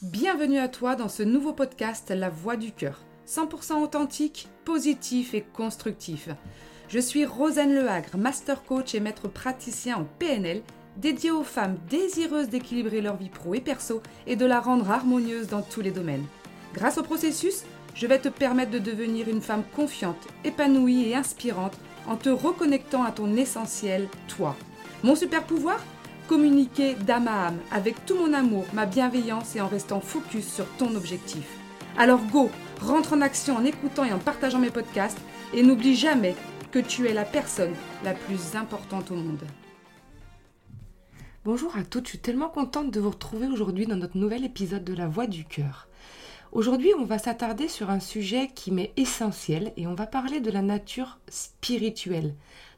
Bienvenue à toi dans ce nouveau podcast La Voix du Cœur. 100% authentique, positif et constructif. Je suis Rosanne Lehagre, master coach et maître praticien en PNL, dédié aux femmes désireuses d'équilibrer leur vie pro et perso et de la rendre harmonieuse dans tous les domaines. Grâce au processus, je vais te permettre de devenir une femme confiante, épanouie et inspirante en te reconnectant à ton essentiel, toi. Mon super pouvoir Communiquer d'âme à âme, avec tout mon amour, ma bienveillance et en restant focus sur ton objectif. Alors go, rentre en action en écoutant et en partageant mes podcasts et n'oublie jamais que tu es la personne la plus importante au monde. Bonjour à toutes, je suis tellement contente de vous retrouver aujourd'hui dans notre nouvel épisode de La Voix du Cœur. Aujourd'hui, on va s'attarder sur un sujet qui m'est essentiel et on va parler de la nature spirituelle,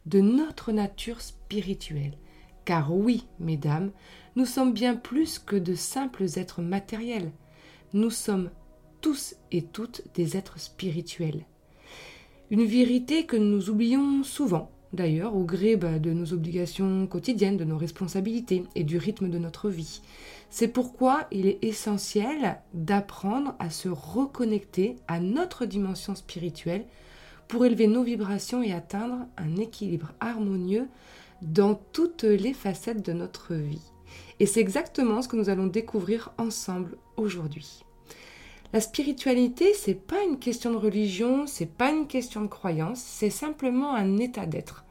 de notre nature spirituelle. Car oui, mesdames, nous sommes bien plus que de simples êtres matériels. Nous sommes tous et toutes des êtres spirituels. Une vérité que nous oublions souvent, d'ailleurs, au gré bah, de nos obligations quotidiennes, de nos responsabilités et du rythme de notre vie. C'est pourquoi il est essentiel d'apprendre à se reconnecter à notre dimension spirituelle pour élever nos vibrations et atteindre un équilibre harmonieux dans toutes les facettes de notre vie. Et c'est exactement ce que nous allons découvrir ensemble aujourd'hui. La spiritualité, c'est pas une question de religion, c'est pas une question de croyance, c'est simplement un état d'être.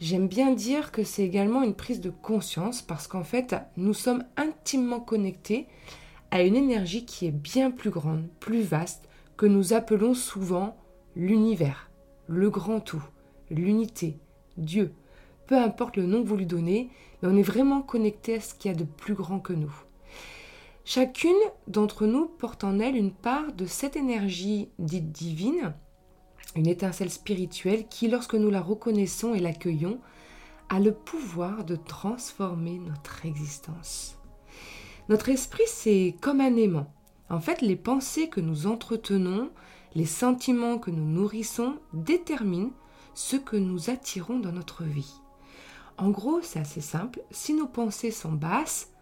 J'aime bien dire que c'est également une prise de conscience parce qu'en fait, nous sommes intimement connectés à une énergie qui est bien plus grande, plus vaste, que nous appelons souvent l'univers, le grand tout, l'unité, Dieu, peu importe le nom que vous lui donnez, mais on est vraiment connecté à ce qu'il y a de plus grand que nous. Chacune d'entre nous porte en elle une part de cette énergie dite divine, une étincelle spirituelle qui, lorsque nous la reconnaissons et l'accueillons, a le pouvoir de transformer notre existence. Notre esprit, c'est comme un aimant. En fait, les pensées que nous entretenons, les sentiments que nous nourrissons déterminent ce que nous attirons dans notre vie. En gros, c'est assez simple. Si nos pensées sont basses,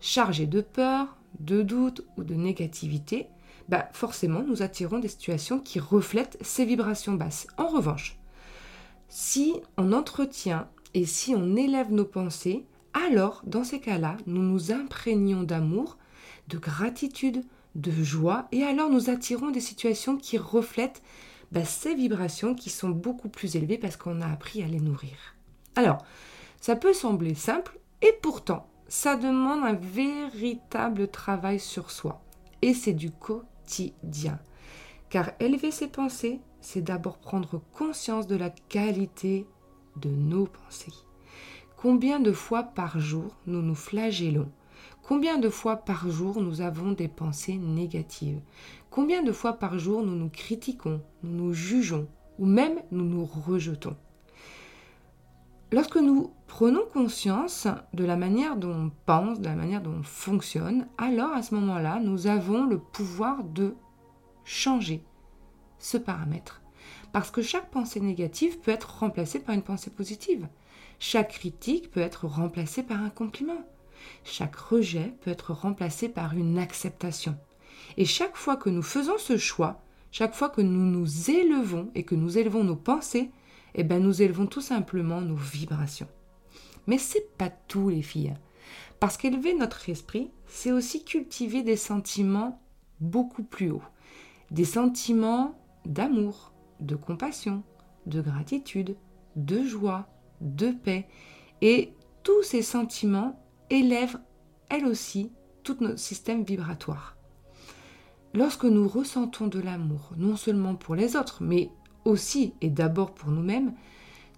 chargées de peur, de doute ou de négativité, bah forcément nous attirons des situations qui reflètent ces vibrations basses. En revanche, si on entretient et si on élève nos pensées, alors dans ces cas-là, nous nous imprégnons d'amour, de gratitude, de joie, et alors nous attirons des situations qui reflètent bah, ces vibrations qui sont beaucoup plus élevées parce qu'on a appris à les nourrir. Alors, ça peut sembler simple et pourtant, ça demande un véritable travail sur soi. Et c'est du quotidien. Car élever ses pensées, c'est d'abord prendre conscience de la qualité de nos pensées. Combien de fois par jour nous nous flagellons? Combien de fois par jour nous avons des pensées négatives? Combien de fois par jour nous nous critiquons, nous nous jugeons ou même nous nous rejetons? Lorsque nous prenons conscience de la manière dont on pense, de la manière dont on fonctionne, alors à ce moment-là, nous avons le pouvoir de changer ce paramètre. Parce que chaque pensée négative peut être remplacée par une pensée positive. Chaque critique peut être remplacée par un compliment. Chaque rejet peut être remplacé par une acceptation. Et chaque fois que nous faisons ce choix, chaque fois que nous nous élevons et que nous élevons nos pensées, eh ben nous élevons tout simplement nos vibrations. Mais c'est pas tout les filles. Parce qu'élever notre esprit, c'est aussi cultiver des sentiments beaucoup plus hauts. Des sentiments d'amour, de compassion, de gratitude, de joie, de paix. Et tous ces sentiments élèvent, elles aussi, tout notre système vibratoire. Lorsque nous ressentons de l'amour, non seulement pour les autres, mais aussi et d'abord pour nous-mêmes,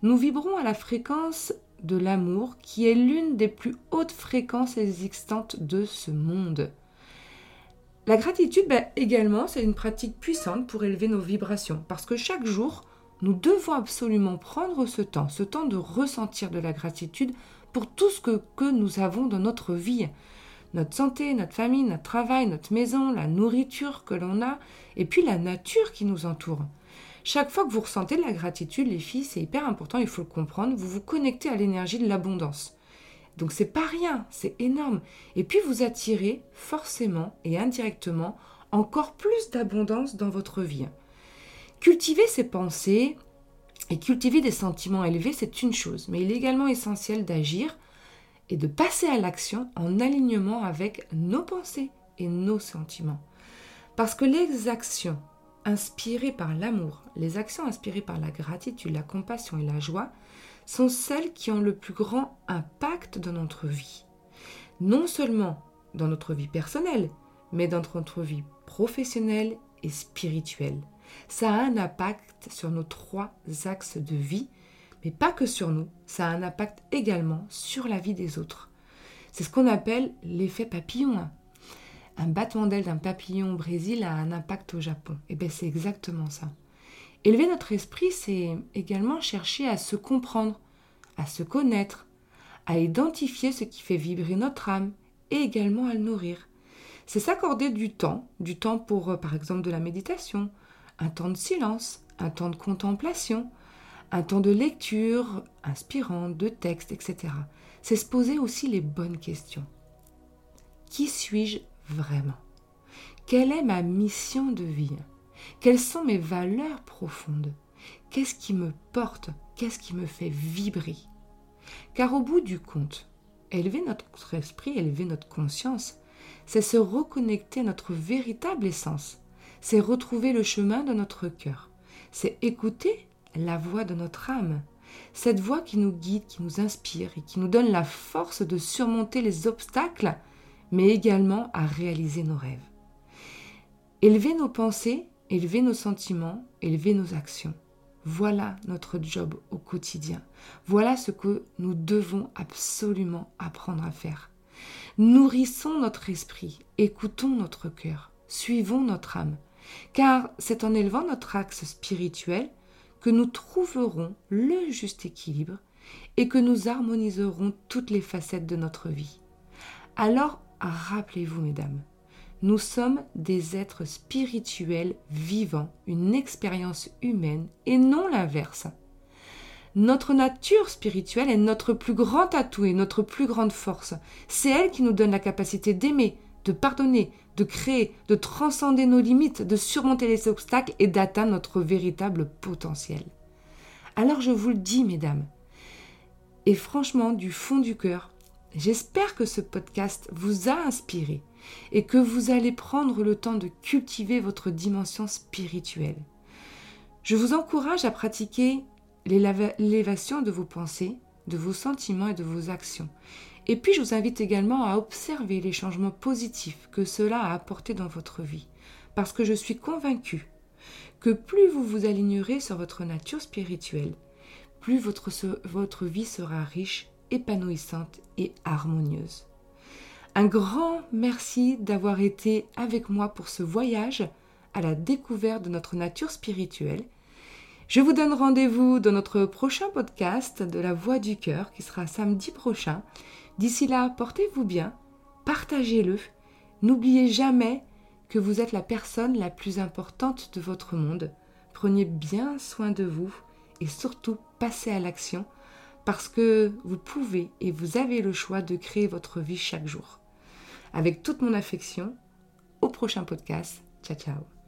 nous vibrons à la fréquence de l'amour qui est l'une des plus hautes fréquences existantes de ce monde. La gratitude, ben, également, c'est une pratique puissante pour élever nos vibrations, parce que chaque jour, nous devons absolument prendre ce temps, ce temps de ressentir de la gratitude pour tout ce que, que nous avons dans notre vie. Notre santé, notre famille, notre travail, notre maison, la nourriture que l'on a, et puis la nature qui nous entoure. Chaque fois que vous ressentez de la gratitude, les filles, c'est hyper important, il faut le comprendre, vous vous connectez à l'énergie de l'abondance. Donc c'est pas rien, c'est énorme. Et puis vous attirez forcément et indirectement encore plus d'abondance dans votre vie. Cultiver ses pensées et cultiver des sentiments élevés, c'est une chose, mais il est également essentiel d'agir et de passer à l'action en alignement avec nos pensées et nos sentiments. Parce que les actions inspirées par l'amour, les actions inspirées par la gratitude, la compassion et la joie, sont celles qui ont le plus grand impact dans notre vie. Non seulement dans notre vie personnelle, mais dans notre vie professionnelle et spirituelle. Ça a un impact sur nos trois axes de vie, mais pas que sur nous, ça a un impact également sur la vie des autres. C'est ce qu'on appelle l'effet papillon. Un battement d'aile d'un papillon au Brésil a un impact au Japon. Et eh bien c'est exactement ça. Élever notre esprit, c'est également chercher à se comprendre, à se connaître, à identifier ce qui fait vibrer notre âme et également à le nourrir. C'est s'accorder du temps, du temps pour euh, par exemple de la méditation, un temps de silence, un temps de contemplation, un temps de lecture inspirante, de texte, etc. C'est se poser aussi les bonnes questions. Qui suis-je vraiment. Quelle est ma mission de vie? Quelles sont mes valeurs profondes? Qu'est-ce qui me porte? Qu'est-ce qui me fait vibrer? Car au bout du compte, élever notre esprit, élever notre conscience, c'est se reconnecter à notre véritable essence, c'est retrouver le chemin de notre cœur, c'est écouter la voix de notre âme, cette voix qui nous guide, qui nous inspire et qui nous donne la force de surmonter les obstacles, mais également à réaliser nos rêves. Élever nos pensées, élever nos sentiments, élever nos actions. Voilà notre job au quotidien. Voilà ce que nous devons absolument apprendre à faire. Nourrissons notre esprit, écoutons notre cœur, suivons notre âme, car c'est en élevant notre axe spirituel que nous trouverons le juste équilibre et que nous harmoniserons toutes les facettes de notre vie. Alors, rappelez-vous, mesdames, nous sommes des êtres spirituels vivants, une expérience humaine et non l'inverse. Notre nature spirituelle est notre plus grand atout et notre plus grande force. C'est elle qui nous donne la capacité d'aimer, de pardonner, de créer, de transcender nos limites, de surmonter les obstacles et d'atteindre notre véritable potentiel. Alors je vous le dis, mesdames, et franchement, du fond du cœur, j'espère que ce podcast vous a inspiré et que vous allez prendre le temps de cultiver votre dimension spirituelle. Je vous encourage à pratiquer l'élévation de vos pensées, de vos sentiments et de vos actions. Et puis je vous invite également à observer les changements positifs que cela a apporté dans votre vie, parce que je suis convaincue que plus vous vous alignerez sur votre nature spirituelle, plus votre vie sera riche, épanouissante et harmonieuse. Un grand merci d'avoir été avec moi pour ce voyage à la découverte de notre nature spirituelle je vous donne rendez-vous dans notre prochain podcast de la Voix du Cœur qui sera samedi prochain. D'ici là, portez-vous bien, partagez-le. N'oubliez jamais que vous êtes la personne la plus importante de votre monde. Prenez bien soin de vous et surtout passez à l'action parce que vous pouvez et vous avez le choix de créer votre vie chaque jour. Avec toute mon affection, au prochain podcast. Ciao ciao